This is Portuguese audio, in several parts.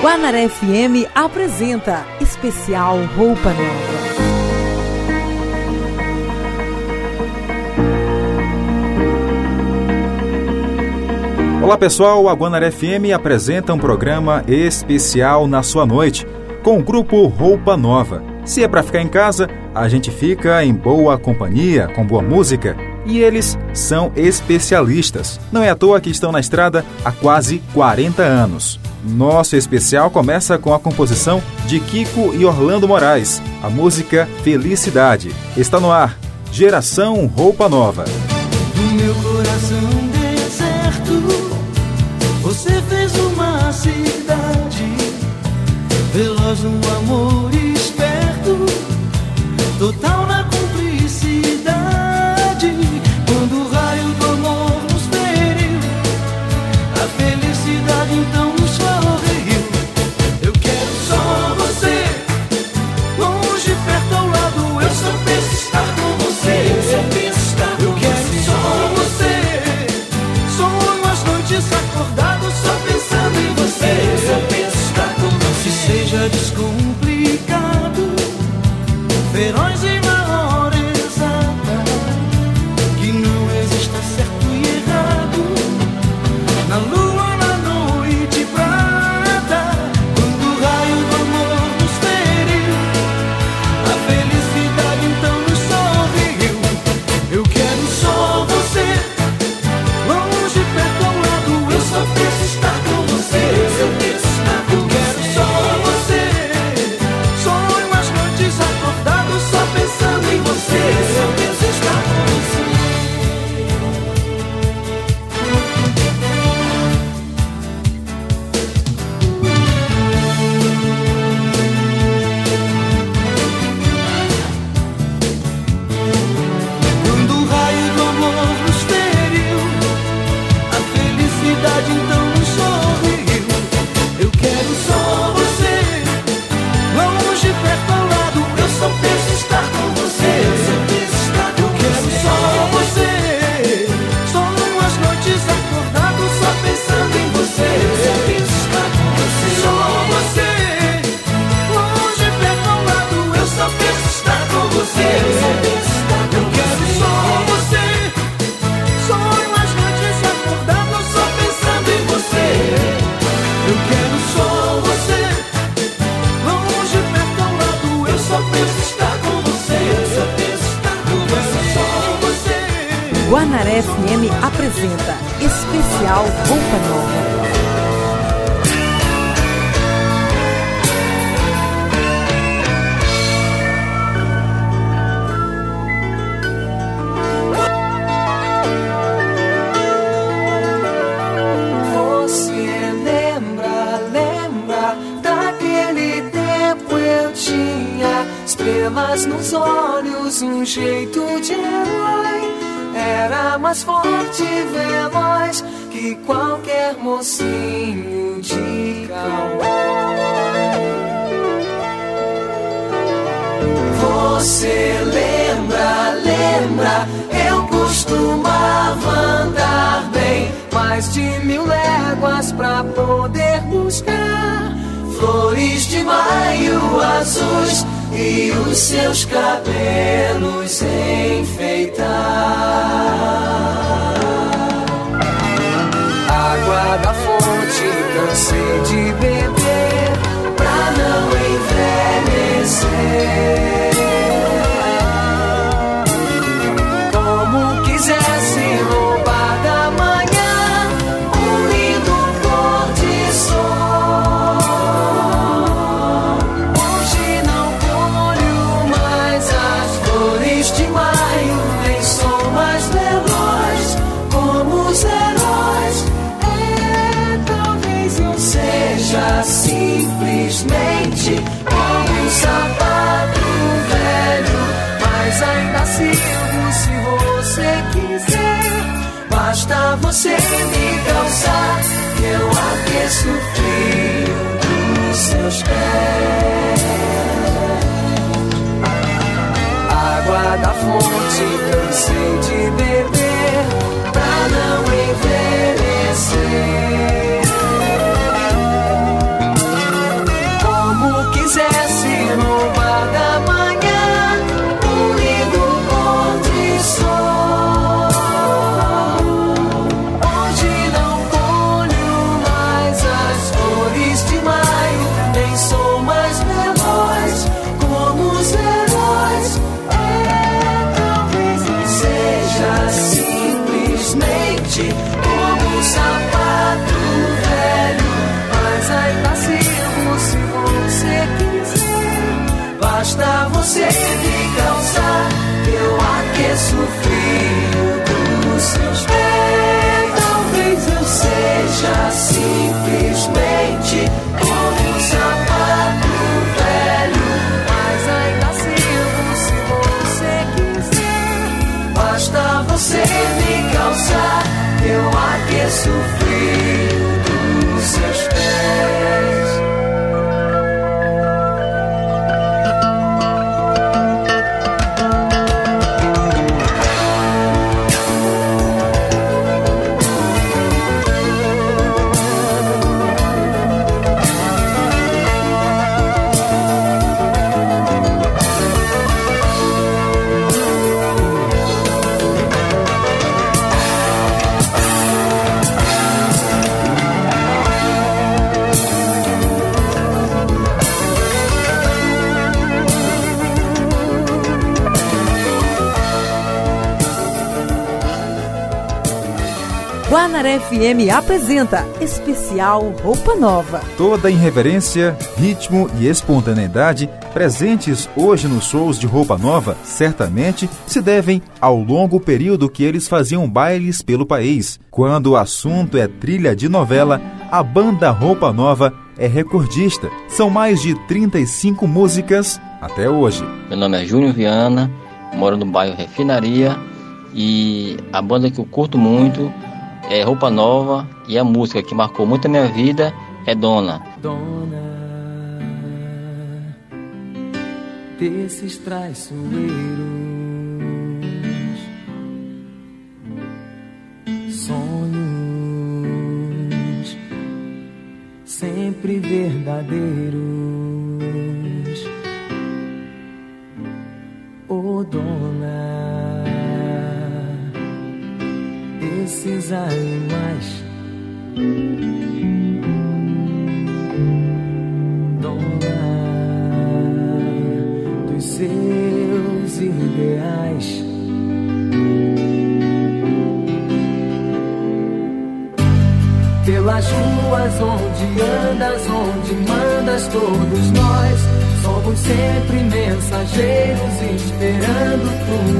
Guanaré FM apresenta Especial Roupa Nova. Olá pessoal, a Guanaré FM apresenta um programa especial na sua noite com o grupo Roupa Nova. Se é para ficar em casa, a gente fica em boa companhia, com boa música, e eles são especialistas. Não é à toa que estão na estrada há quase 40 anos. Nosso especial começa com a composição de Kiko e Orlando Moraes, a música Felicidade. Está no ar, Geração Roupa Nova. No meu coração deserto, você fez uma cidade, veloz um amor esperto, total na você Stay. Guanaré FM apresenta Especial Roupa Nova. Toda irreverência, ritmo e espontaneidade presentes hoje nos shows de Roupa Nova certamente se devem ao longo período que eles faziam bailes pelo país. Quando o assunto é trilha de novela, a banda Roupa Nova é recordista. São mais de 35 músicas até hoje. Meu nome é Júnior Viana, moro no bairro Refinaria e a banda que eu curto muito é Roupa Nova e a música que marcou muito a minha vida é Dona. Dona desses traiçoeiros, sonhos sempre verdadeiros. Oh, dona desses animais. Dona dos seus ideais. Pelas ruas onde andas, onde mandas, todos nós somos sempre mensageiros esperando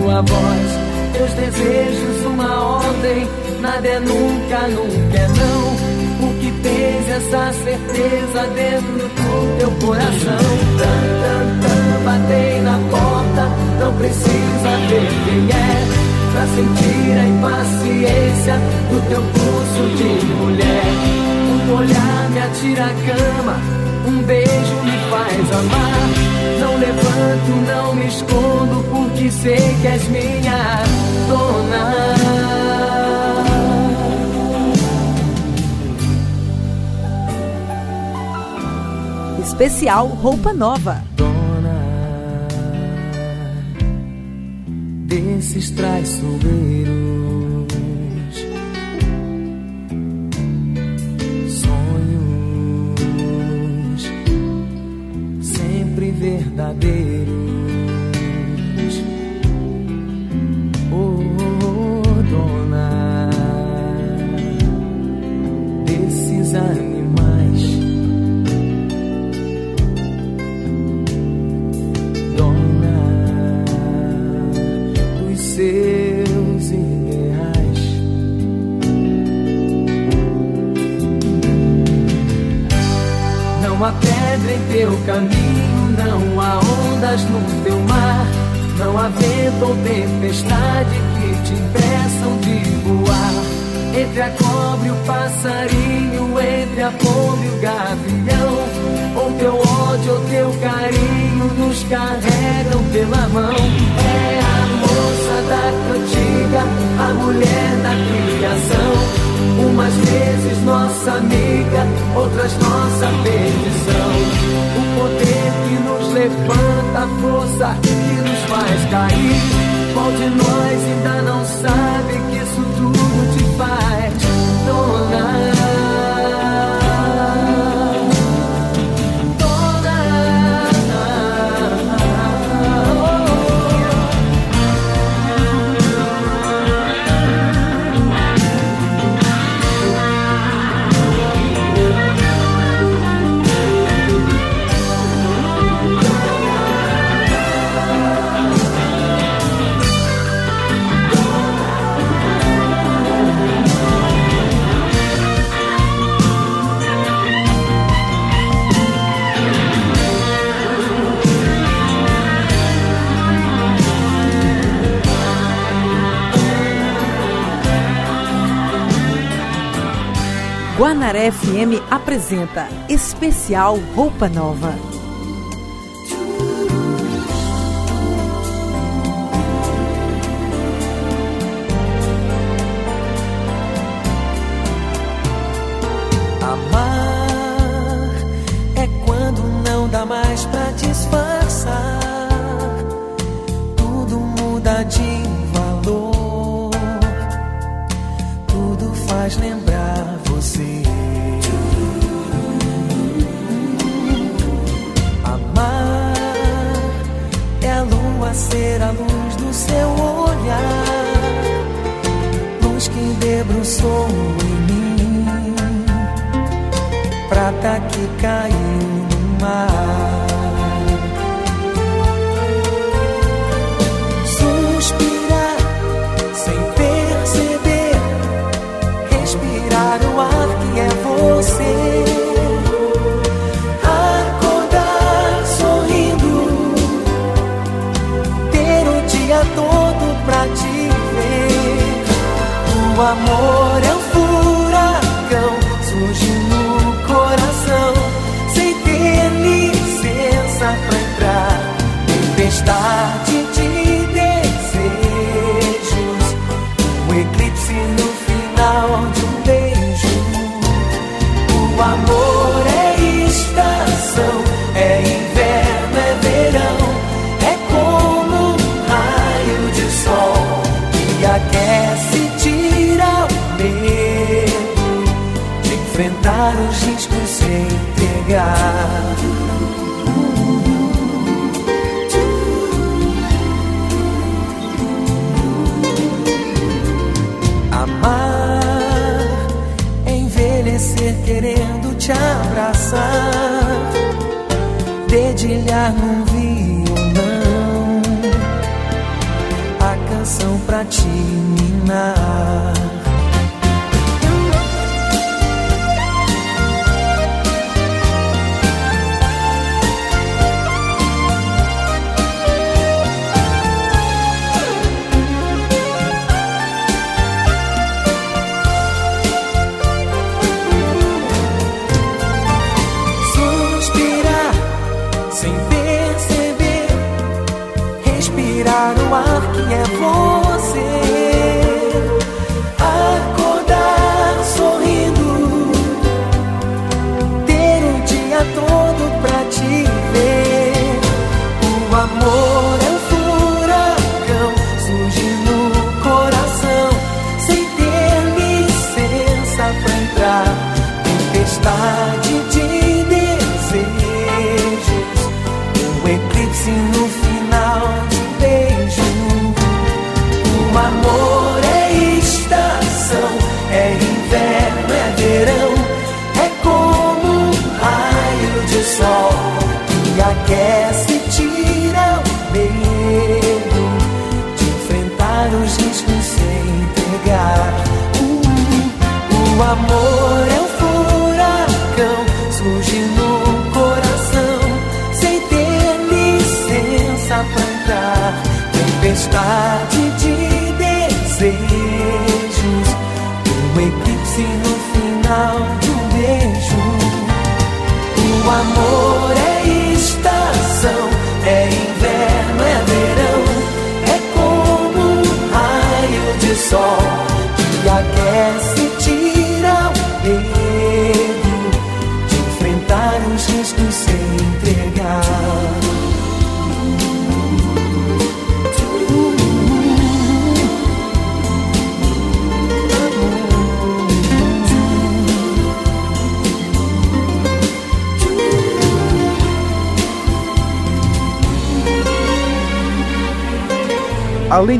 tua voz teus desejos uma ordem, nada é nunca, nunca é não. Porque tens essa certeza dentro do teu coração. Tan, tan, tan, batei na porta, não precisa ver quem é. Pra sentir a impaciência do teu pulso de mulher. Um olhar me atira a cama, um beijo me faz amar. Não levanto, não me escondo, porque sei que és minha dona. Especial Roupa Nova. Dona desses traiçoeiros. Verdadeiros. Apresenta Especial Roupa Nova. Entregar. Amar, envelhecer querendo te abraçar, dedilhar num violão, a canção pra te minar.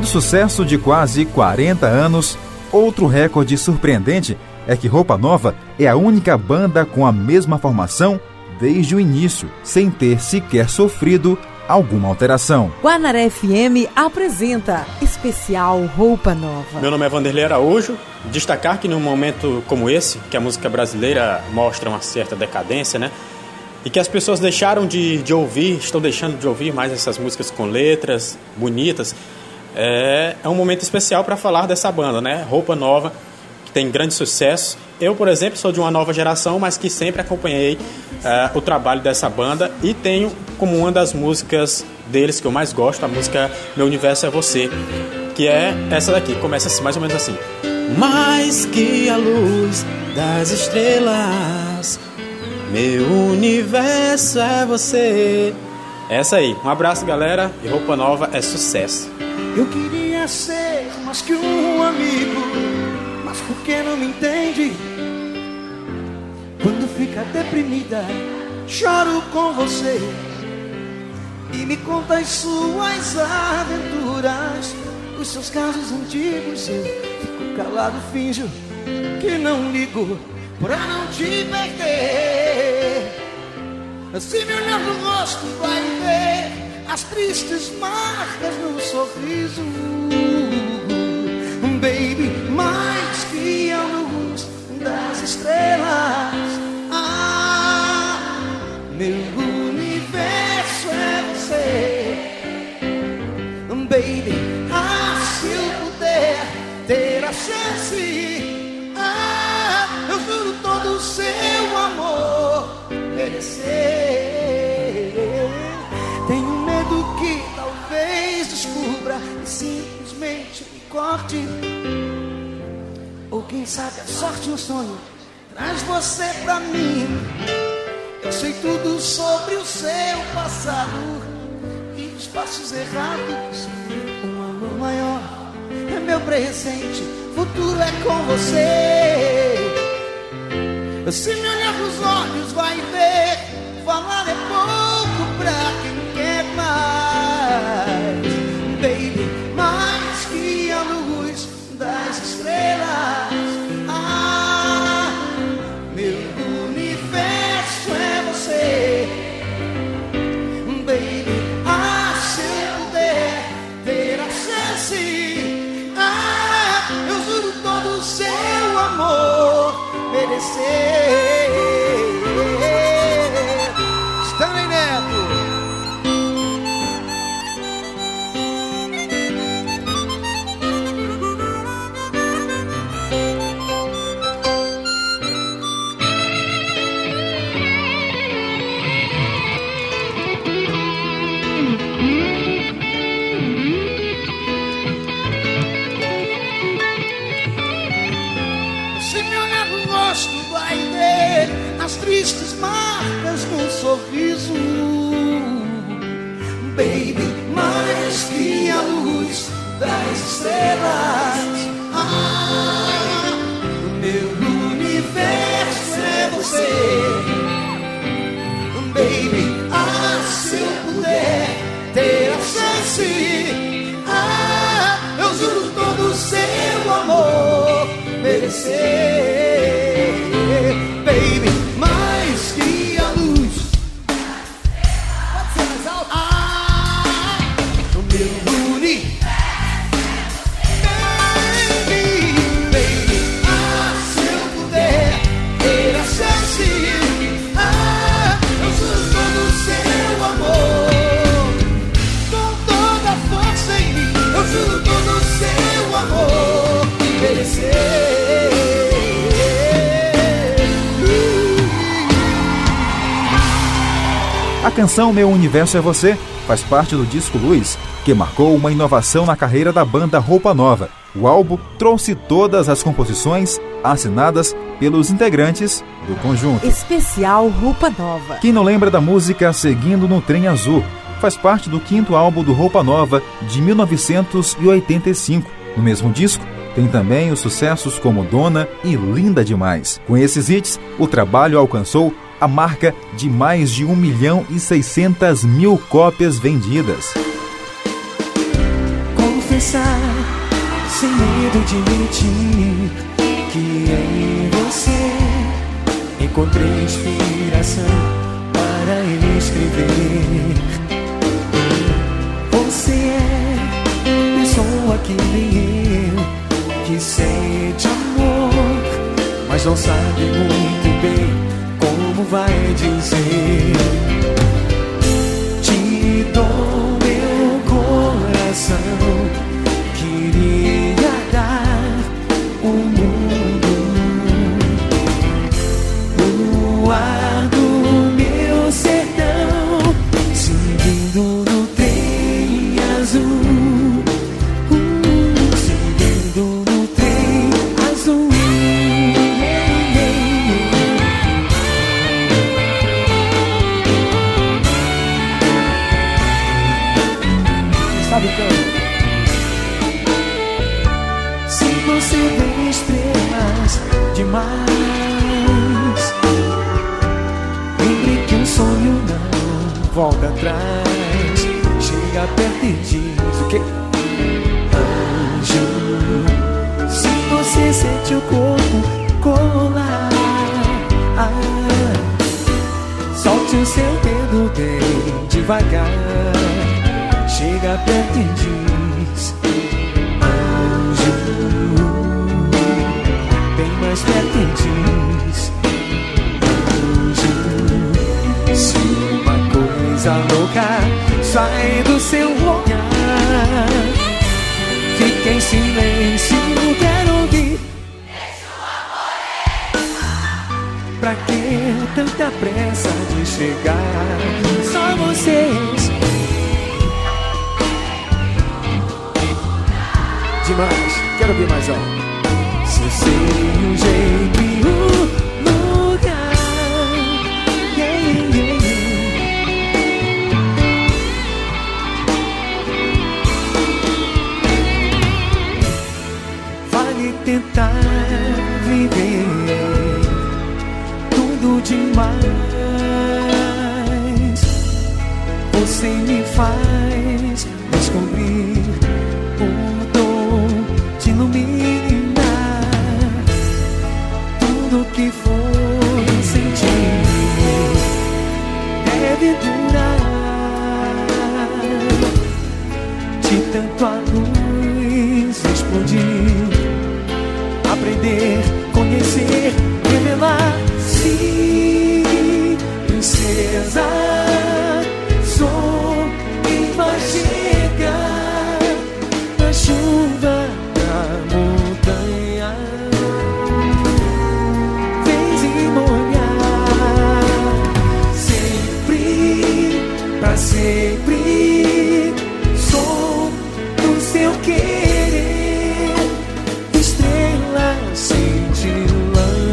Sucesso de quase 40 anos, outro recorde surpreendente é que Roupa Nova é a única banda com a mesma formação desde o início, sem ter sequer sofrido alguma alteração. Guanaré FM apresenta Especial Roupa Nova. Meu nome é Vanderlei Araújo. Destacar que num momento como esse, que a música brasileira mostra uma certa decadência, né? E que as pessoas deixaram de, de ouvir, estão deixando de ouvir mais essas músicas com letras bonitas. É, é um momento especial para falar dessa banda, né? Roupa Nova, que tem grande sucesso. Eu, por exemplo, sou de uma nova geração, mas que sempre acompanhei é, o trabalho dessa banda e tenho como uma das músicas deles que eu mais gosto, a música Meu Universo é Você, que é essa daqui, começa assim, mais ou menos assim. Mais que a luz das estrelas, meu universo é você. Essa aí. Um abraço, galera. E Roupa Nova é sucesso. Eu queria ser mais que um amigo, mas por que não me entende? Quando fica deprimida, choro com você e me conta as suas aventuras, os seus casos antigos. Eu fico calado, finjo que não ligo pra não te perder. Se me olhar no rosto, vai ver as tristes marcas no sorriso. Baby, mais que a luz das estrelas. Ah, meu universo é você. Baby, ah, se eu puder ter a chance. Tenho medo que talvez descubra e simplesmente me corte. Ou quem sabe a sorte no sonho traz você pra mim. Eu sei tudo sobre o seu passado e os passos errados. Um amor maior é meu presente, futuro é com você. Se me olhar nos olhos, vai ver. A canção Meu Universo é Você faz parte do disco Luz, que marcou uma inovação na carreira da banda Roupa Nova. O álbum trouxe todas as composições assinadas pelos integrantes do conjunto. Especial Roupa Nova. Quem não lembra da música Seguindo no Trem Azul? Faz parte do quinto álbum do Roupa Nova de 1985. No mesmo disco, tem também os sucessos como Dona e Linda Demais. Com esses hits, o trabalho alcançou a marca de mais de 1 milhão e 600 mil cópias vendidas. confessar, sem medo de mentir, que em você encontrei inspiração para escrever. Você é pessoa que nem eu, que sente amor, mas não sabe muito bem como vai dizer. Te dou meu coração, volta atrás. Chega perto e diz o quê? Anjo. Se você sente o corpo colar. Ah, solte o seu dedo bem devagar. Chega perto e diz: Anjo, bem mais perto e diz: coisa louca sai do seu olhar, fica em silêncio, quero ouvir. Pra que tanta pressa de chegar? Só vocês. Demais, quero ouvir mais um. Se eu sei o jeito viver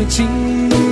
情。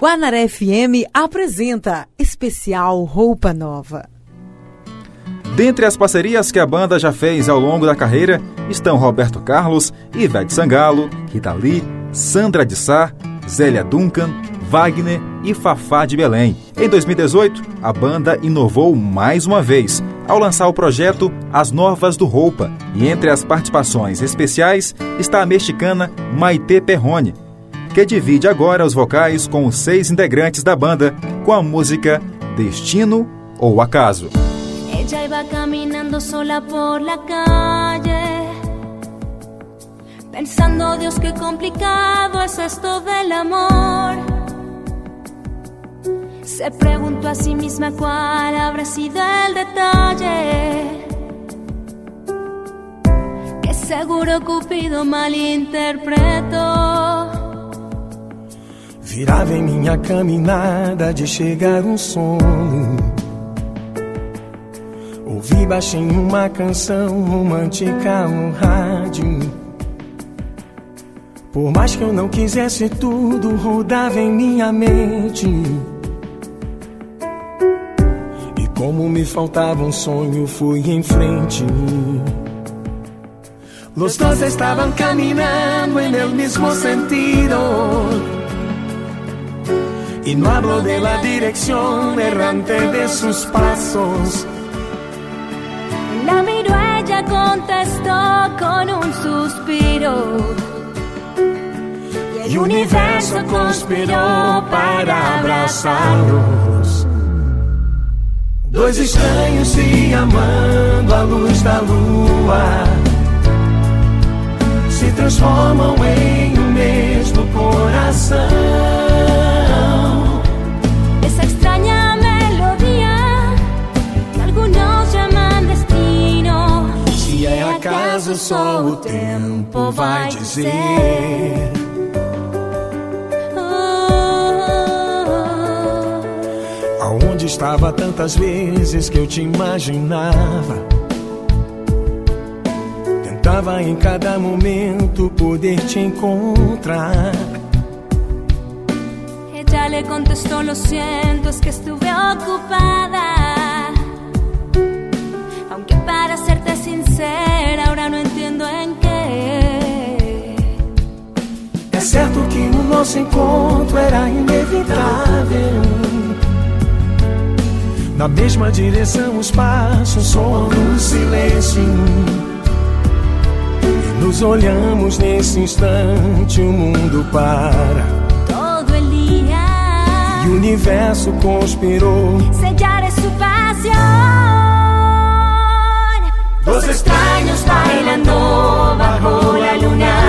Guanaré FM apresenta Especial Roupa Nova. Dentre as parcerias que a banda já fez ao longo da carreira estão Roberto Carlos, Ivete Sangalo, Rita Lee, Sandra de Sá, Zélia Duncan, Wagner e Fafá de Belém. Em 2018, a banda inovou mais uma vez ao lançar o projeto As Novas do Roupa, e entre as participações especiais está a mexicana Maite Perrone, que divide agora os vocais com os seis integrantes da banda com a música Destino ou Acaso. Ella iba caminando sola por la calle, pensando, Dios, qué complicado es esto del amor. Se preguntó a sí misma cuál habrá sido el detalle. Que seguro Cupido malinterpretó. Virava em minha caminhada de chegar um sono. Ouvi baixinho uma canção romântica no rádio. Por mais que eu não quisesse, tudo rodava em minha mente. Como me faltava um sonho, fui em frente. Los dos estaban caminando en el mismo sentido. Y no hablo de la dirección errante de sus pasos. La miró ella, contestó con un suspiro. Y el universo conspiró para abrazarlos. Dois estranhos se amando à luz da lua se transformam em um mesmo coração. Acaso, só o tempo vai dizer. Aonde estava tantas vezes que eu te imaginava? Tentava em cada momento poder te encontrar. Ella le contestó, lo siento, es que estuve ocupada. Aunque para serte sincera, É certo que o nosso encontro era inevitável. Na mesma direção os passos soam no silêncio. E nos olhamos nesse instante, o mundo para. Todo el día E o universo conspirou. Es su pasión. Dos extraños bailando bajo la luna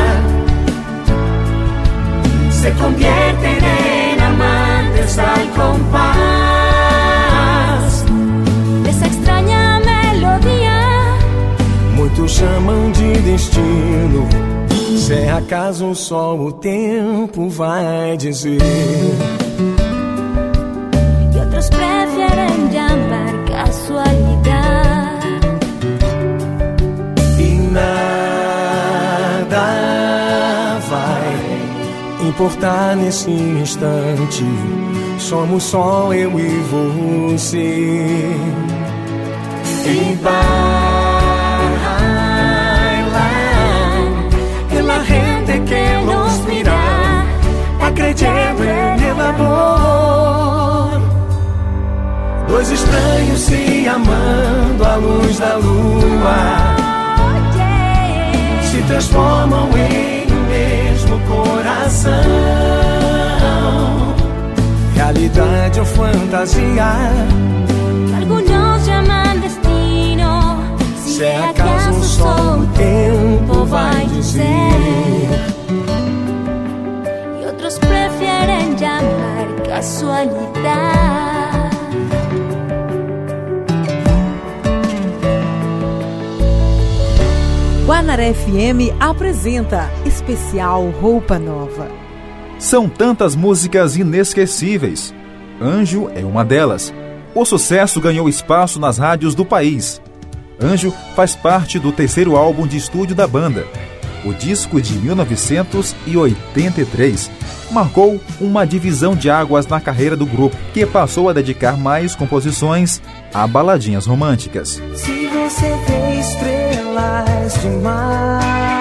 se convierten en amantes al compás. Essa extraña melodía. Muitos chamam de destino. Se é acaso só o tempo vai dizer importar nesse instante. Somos só eu e você. Em bailar, e la gente que nos mira, acredito el amor. Dois estranhos se amando à luz da lua se transformam em coração. Realidade ou fantasia, Algunos llaman destino. se é acaso só o tempo vai dizer. Y otros prefieren llamar casualidad. Guanaré FM apresenta Especial Roupa Nova. São tantas músicas inesquecíveis. Anjo é uma delas. O sucesso ganhou espaço nas rádios do país. Anjo faz parte do terceiro álbum de estúdio da banda. O disco de 1983 marcou uma divisão de águas na carreira do grupo, que passou a dedicar mais composições a baladinhas românticas. Se você vê estrelas demais,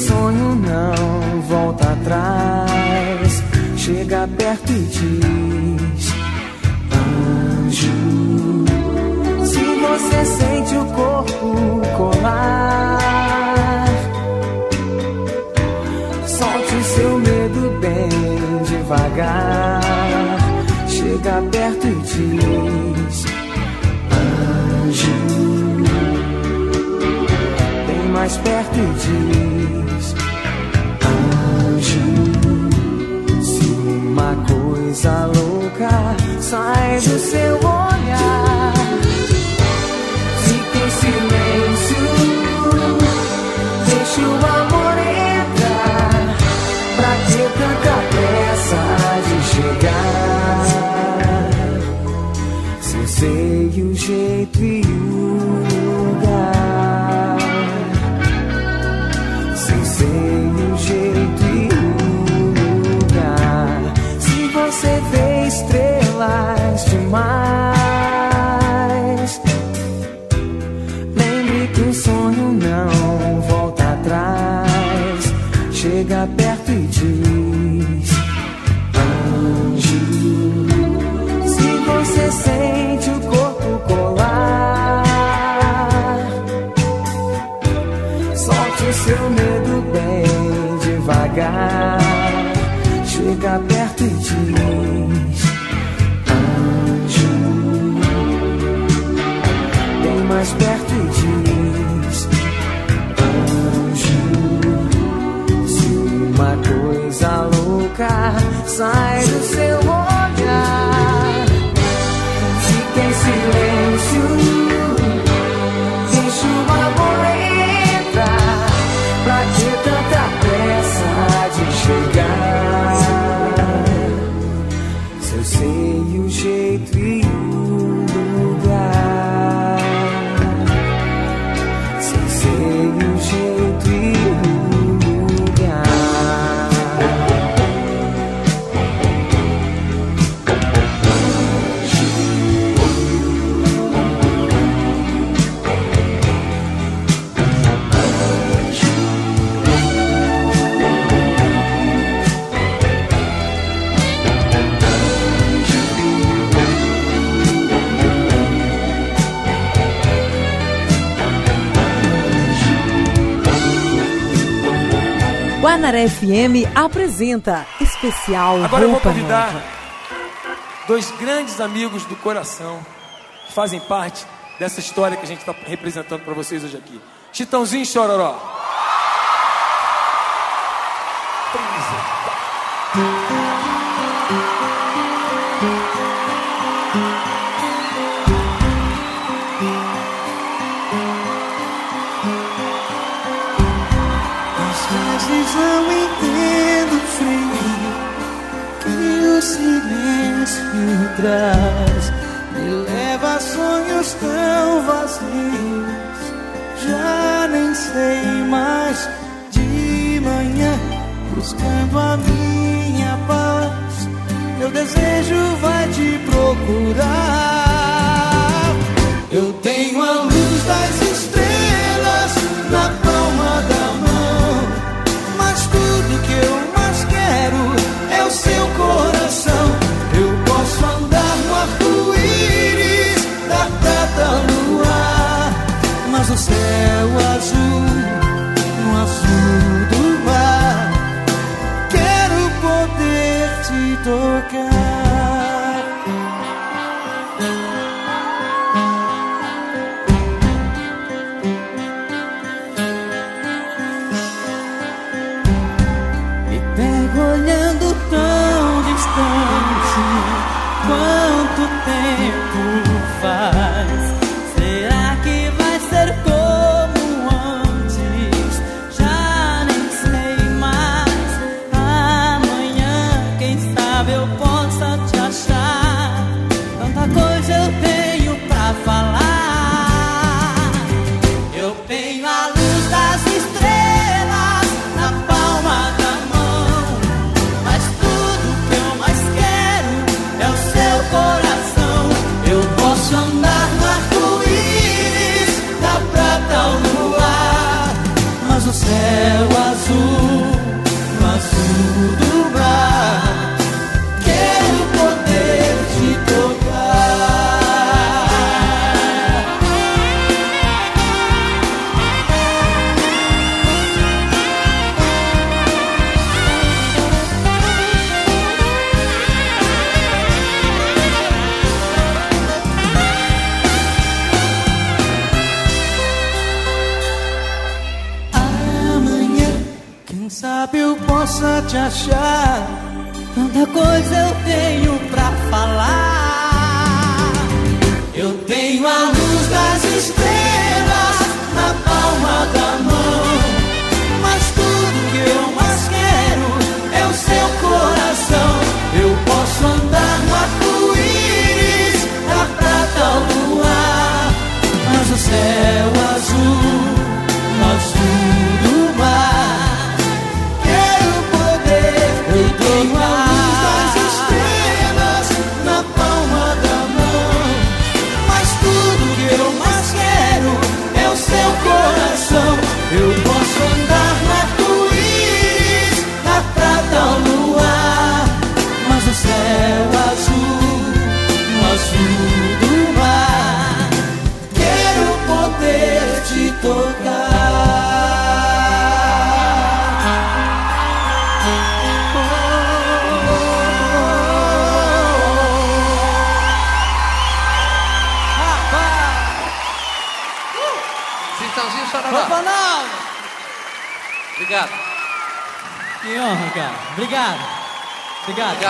sonho não volta atrás. Chega perto e diz. coisa louca sai do seu olhar. fica em silêncio, deixa o amor entrar. Pra que tanta pressa de chegar? Se eu sei o jeito e o Canaré FM apresenta especial Agora Roupa eu vou convidar Nova. dois grandes amigos do coração que fazem parte dessa história que a gente está representando para vocês hoje aqui. Chitãozinho e Chororó. me leva a sonhos tão vazios. Já nem sei mais de manhã, buscando a minha paz. Meu desejo vai te procurar. Eu tenho a luz das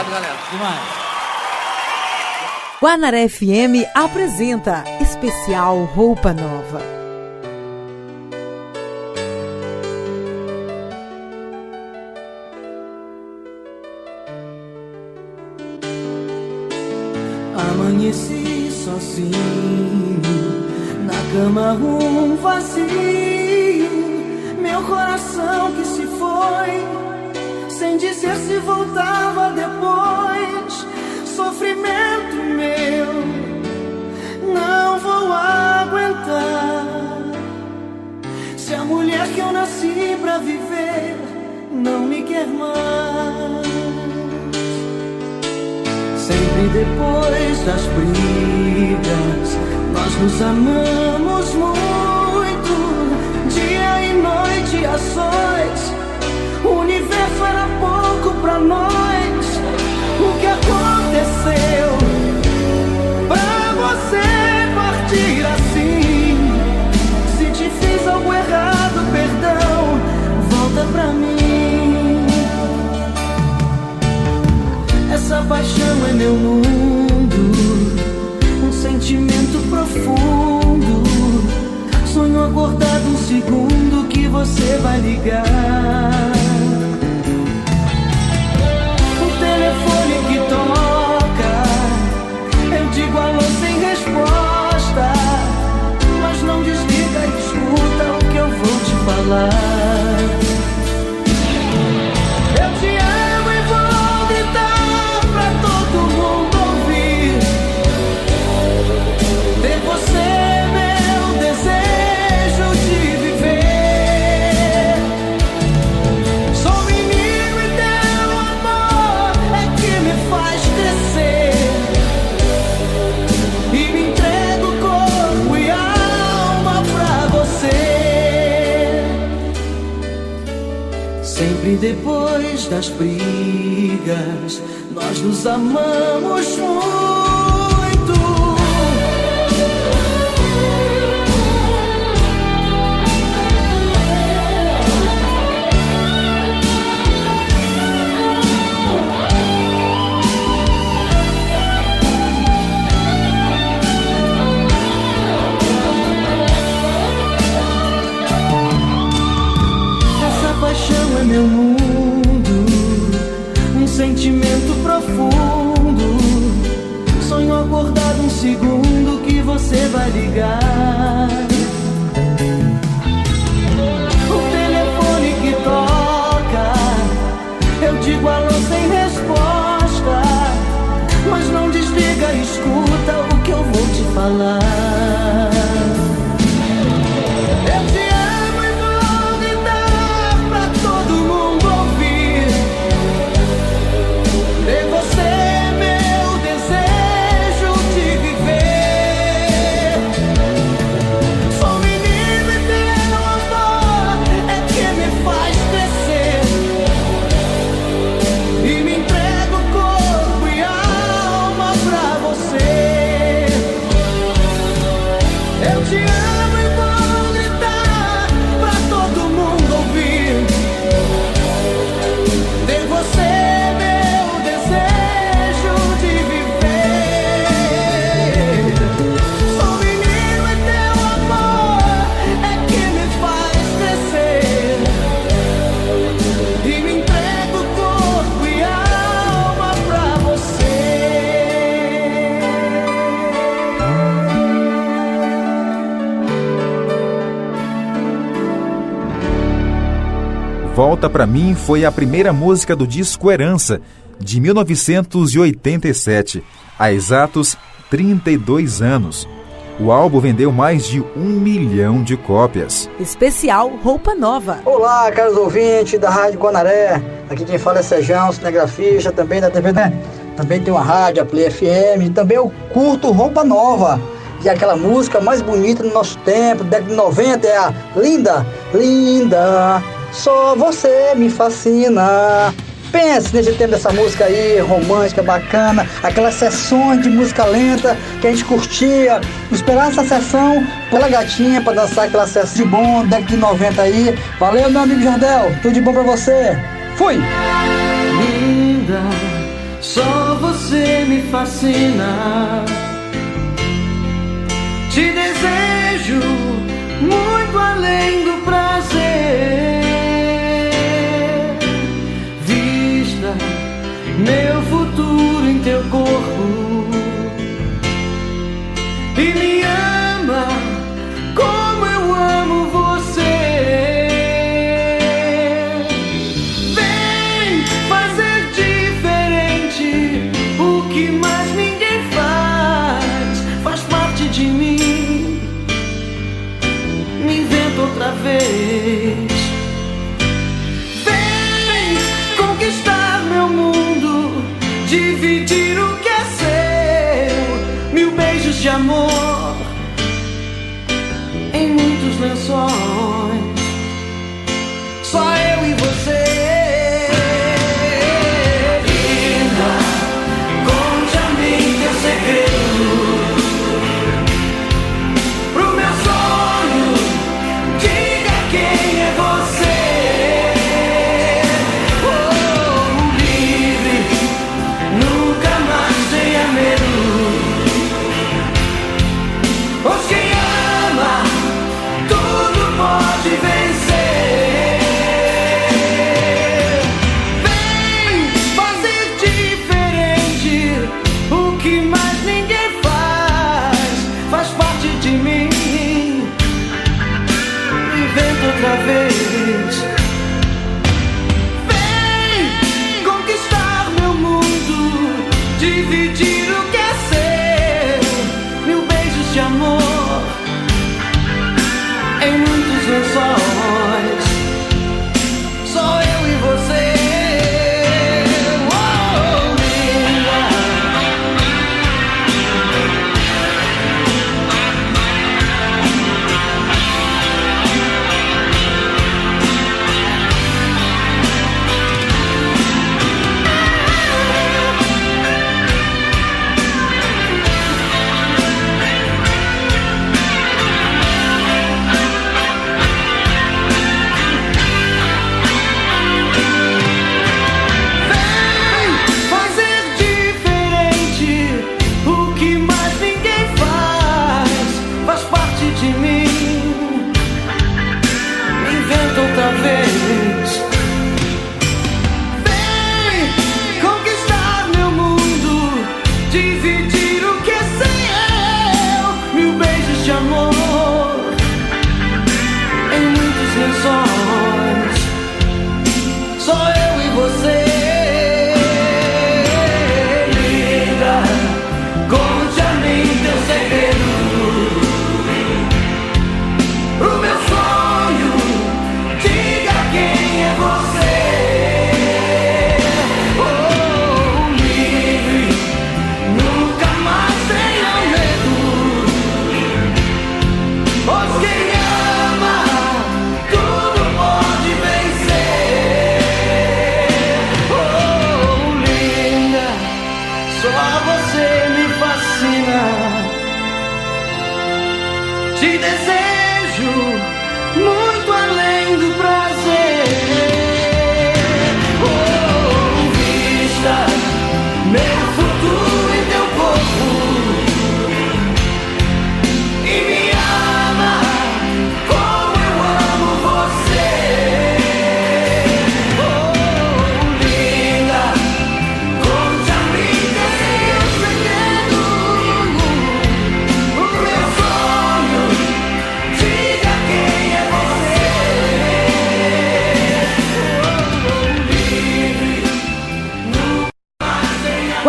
Obrigado, galera. Demais. Guanaré FM apresenta especial Roupa Nova. Amanheci sozinho na cama um vazio, meu coração que se foi sem dizer se voltava depois. Sofrimento meu, não vou aguentar. Se a mulher que eu nasci pra viver não me quer mais. Sempre depois das brigas, nós nos amamos muito. Dia e noite, ações pra nós. Volta Pra Mim foi a primeira música do disco Herança, de 1987, há exatos 32 anos. O álbum vendeu mais de um milhão de cópias. Especial Roupa Nova. Olá, caros ouvintes da Rádio Guanaré. Aqui quem fala é Sejão, cinegrafista, também da TV, né? Também tem uma rádio, a Play FM. Também eu curto Roupa Nova. E aquela música mais bonita do nosso tempo, década de 90, é a Linda, Linda, só você me fascina. Pense nesse tempo dessa música aí, romântica, bacana, aquelas sessões de música lenta que a gente curtia. Esperar essa sessão pela gatinha pra dançar aquela sessão de bom, década de 90 aí. Valeu, meu amigo Jardel, tudo de bom pra você. Fui! Linda, só você me fascina.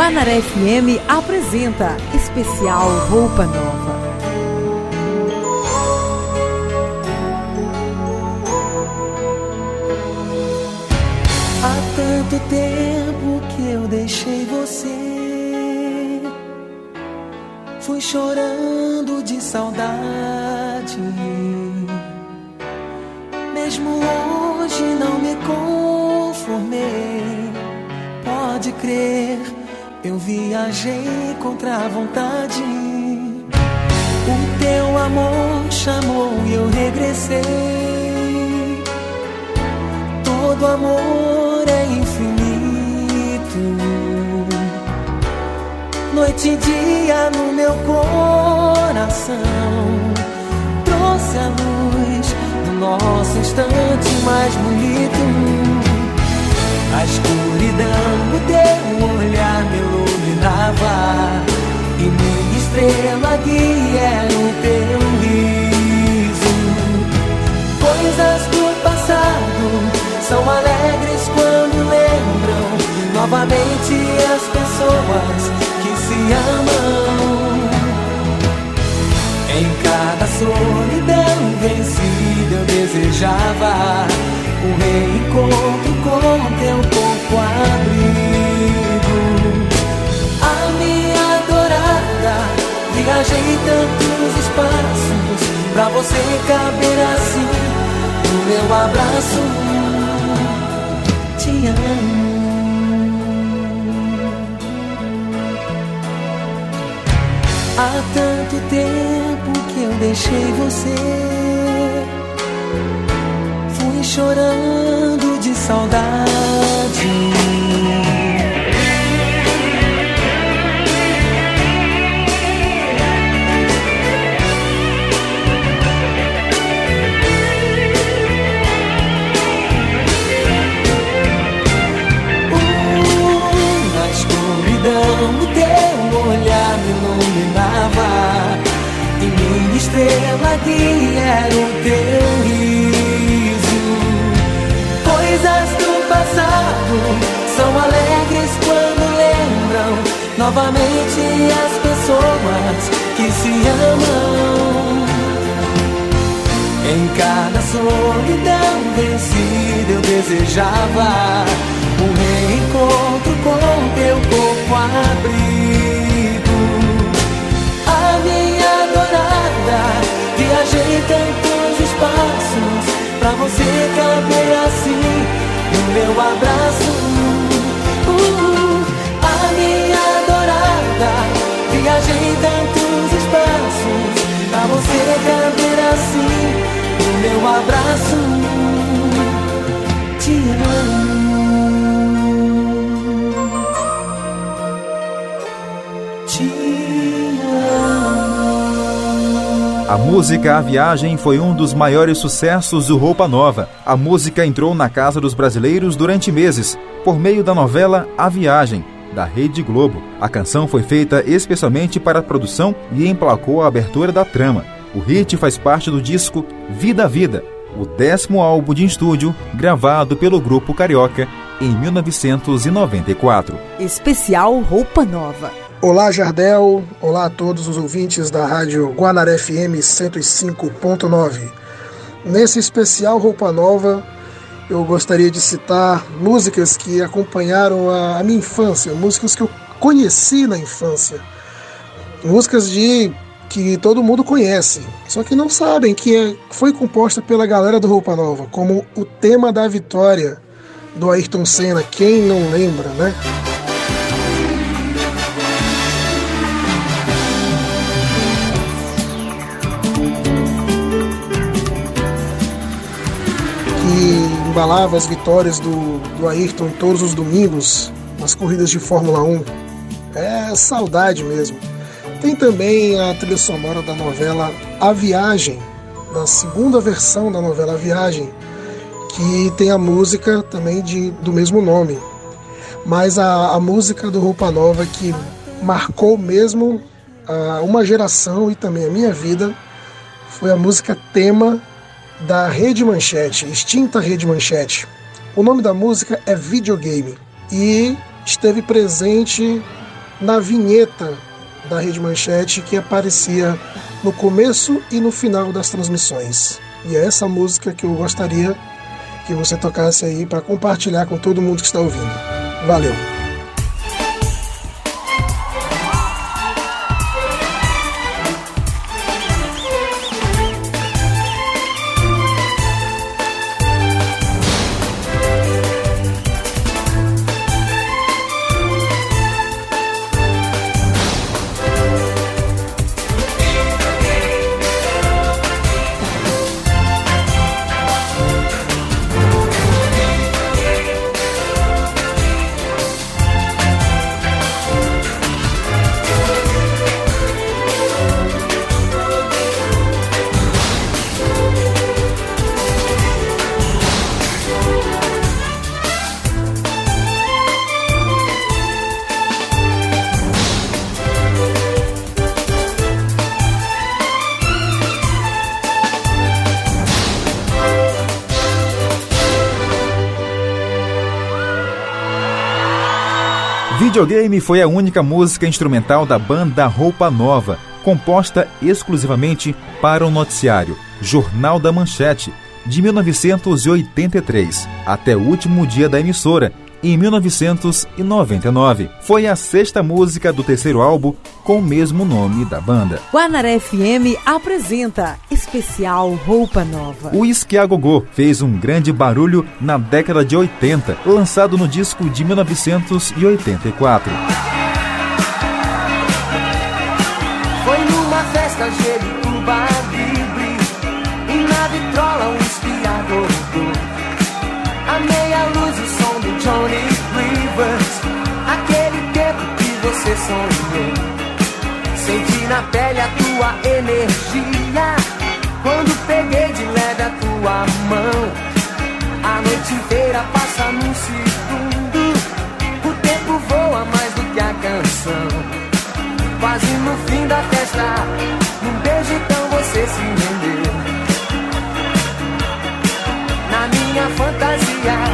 Guanaré FM apresenta Especial Roupa Nova. Há tanto tempo que eu deixei você. Fui chorando de saudade. Mesmo hoje não me conformei. Pode crer, eu viajei contra a vontade. O teu amor chamou e eu regressei. Todo amor é infinito. Noite e dia no meu coração. Trouxe a luz do nosso instante mais bonito. A escuridão do teu olhar me iluminava. E minha estrela guia era o teu riso. Coisas do passado são alegres quando lembram novamente as pessoas que se amam. Em cada solidão vencida eu desejava um reencontro com teu corpo abrigo. A minha adorada, viajei tantos espaços pra você caber assim no meu abraço. Te amo. Há tanto tempo que eu deixei você. Chorando de saudade. Estrela guia era o teu Novamente as pessoas que se amam. Em cada solidão vencida eu desejava Um reencontro com teu corpo abrigo. A minha adorada Viajei tantos espaços Pra você caber assim No meu abraço. Uh, A minha adorada Viajei tantos espaços Pra você caber assim No meu abraço Te amo Te amo A música A Viagem foi um dos maiores sucessos do Roupa Nova. A música entrou na casa dos brasileiros durante meses, por meio da novela A Viagem, da Rede Globo. A canção foi feita especialmente para a produção e emplacou a abertura da trama. O hit faz parte do disco Vida a Vida, o décimo álbum de estúdio gravado pelo grupo Carioca em 1994. Especial Roupa Nova. Olá, Jardel. Olá a todos os ouvintes da rádio Guanaré FM 105.9. Nesse especial Roupa Nova, eu gostaria de citar músicas que acompanharam a, minha infância, músicas que eu conheci na infância. Músicas de que todo mundo conhece, só que não sabem que é, foi composta pela galera do Roupa Nova, como o tema da vitória do Ayrton Senna, quem não lembra, né? Embalava as vitórias do, do Ayrton todos os domingos nas corridas de Fórmula 1. É saudade mesmo. Tem também a trilha sonora da novela A Viagem, da segunda versão da novela A Viagem, que tem a música também de, do mesmo nome. Mas a, a música do Roupa Nova que marcou mesmo a, uma geração e também a minha vida foi a música tema da Rede Manchete, extinta Rede Manchete. O nome da música é Videogame e esteve presente na vinheta da Rede Manchete que aparecia no começo e no final das transmissões. E é essa música que eu gostaria que você tocasse aí para compartilhar com todo mundo que está ouvindo. Valeu! Videogame foi a única música instrumental da banda Roupa Nova, composta exclusivamente para o noticiário Jornal da Manchete, de 1983 até o último dia da emissora, em 1999. Foi a sexta música do terceiro álbum com o mesmo nome da banda. Guanaré FM apresenta Especial Roupa Nova. O Esquiagogô fez um grande barulho na década de 80, lançado no disco de 1984. Sonhou Senti na pele a tua energia. Quando peguei de leve a tua mão A noite inteira passa num segundo. O tempo voa mais do que a canção. Quase no fim da festa, num beijo então você se rendeu. Na minha fantasia,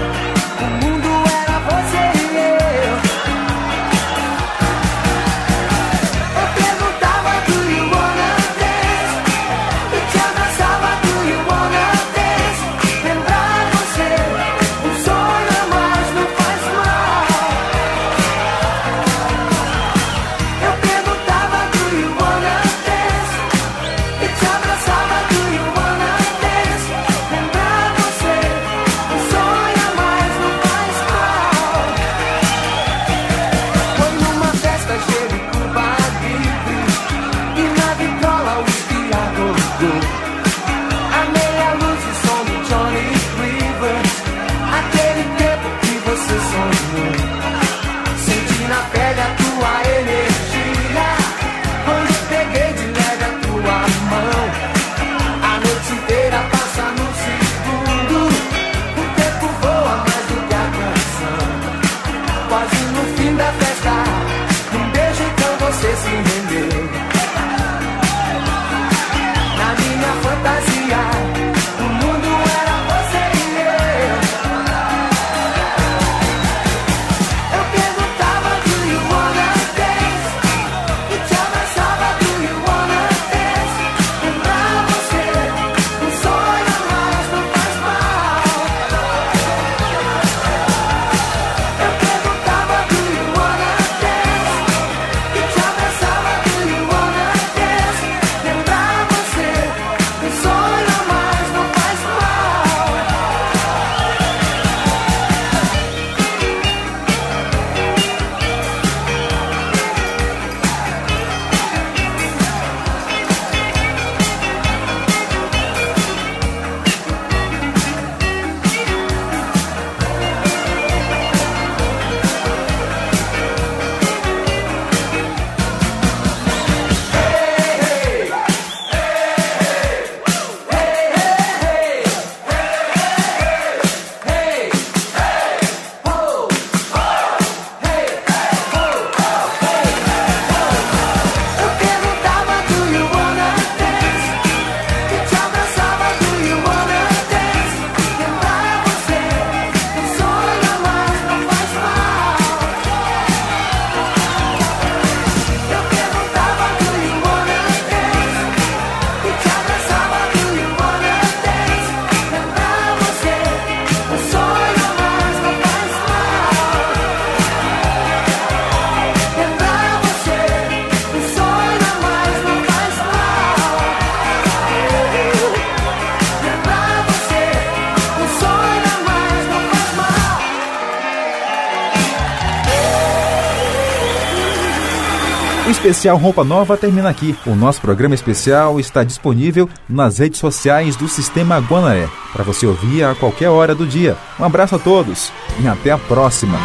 especial Roupa Nova termina aqui. O nosso programa especial está disponível nas redes sociais do Sistema Guanaré, para você ouvir a qualquer hora do dia. Um abraço a todos e até a próxima.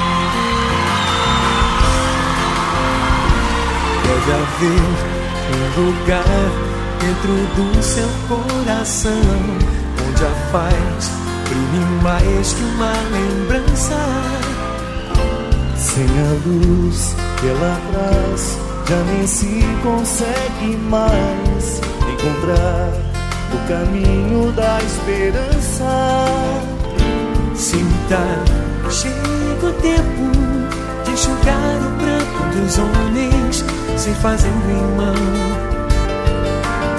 Deve haver um lugar dentro do seu coração onde a paz brilhe mais que uma lembrança. Sem a luz pela trás, já nem se consegue mais encontrar o caminho da esperança. Sinta, chega o tempo de enxugar o branco dos homens, se fazendo irmão,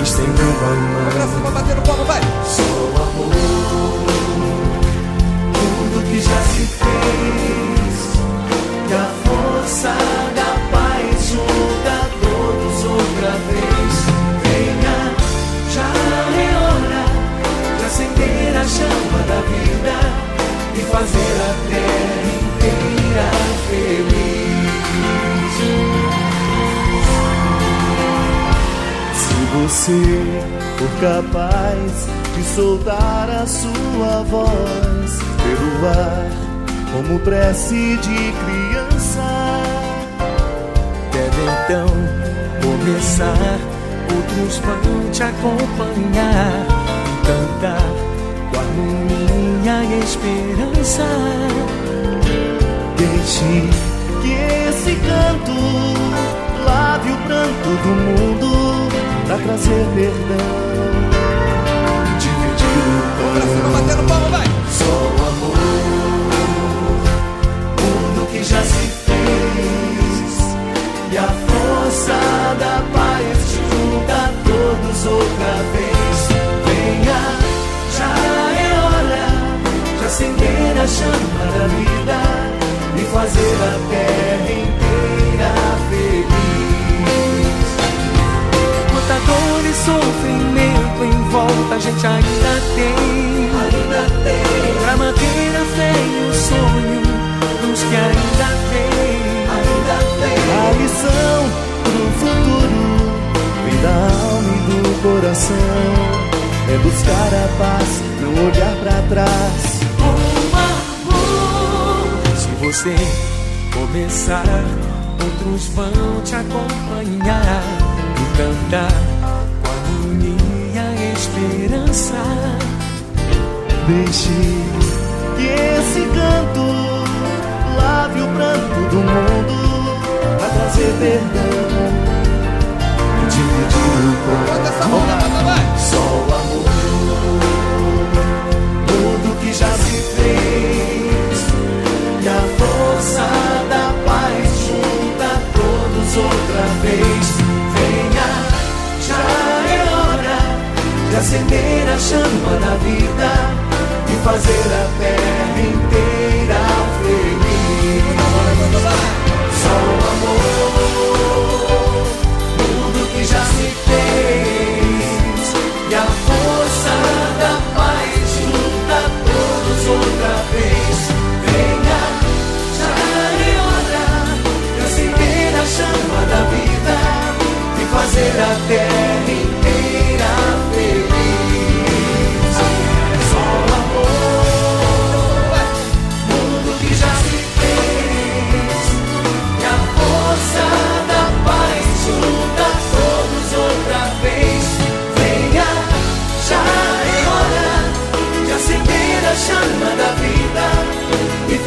estendendo a mão. Batendo palma, vai! Só o amor, tudo que já se fez, e a força da vez. Venha, já é hora de acender a chama da vida e fazer a terra inteira feliz. Se você for capaz de soltar a sua voz pelo ar, como prece de criança, Deve então começar, outros vão te acompanhar e cantar com harmonia e esperança. deixe que esse canto lave o pranto do mundo pra trazer perdão. Dividir o pão. Batendo palma, vai! Só o amor, tudo que já se fez e a força da paz junta todos outra vez. Venha, já é hora de acender a chama da vida e fazer a terra inteira feliz. Quanta dor e sofrimento em volta a gente ainda tem. Ainda tem. Pra manter a fé e o sonho dos que ainda tem. Ainda tem. A lição pro futuro vem da alma e do coração. É buscar a paz, não olhar pra trás. Um amor. Se você começar, outros vão te acompanhar e cantar com harmonia e esperança. Deixe que esse canto lave o pranto do mundo trazer perdão. E dividir o pão. Só o amor, tudo que já se fez e a força da paz junta todos outra vez. Venha, já é hora de acender a chama da vida e fazer a terra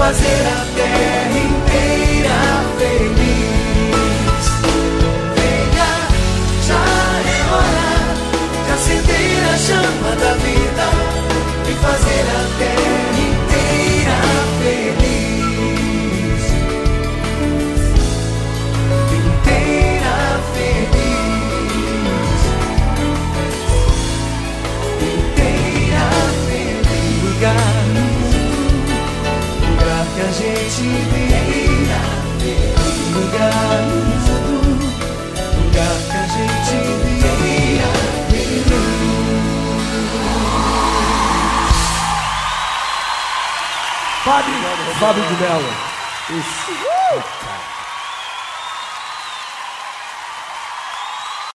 fazer a terra inteira Fábio, Fábio de Mello.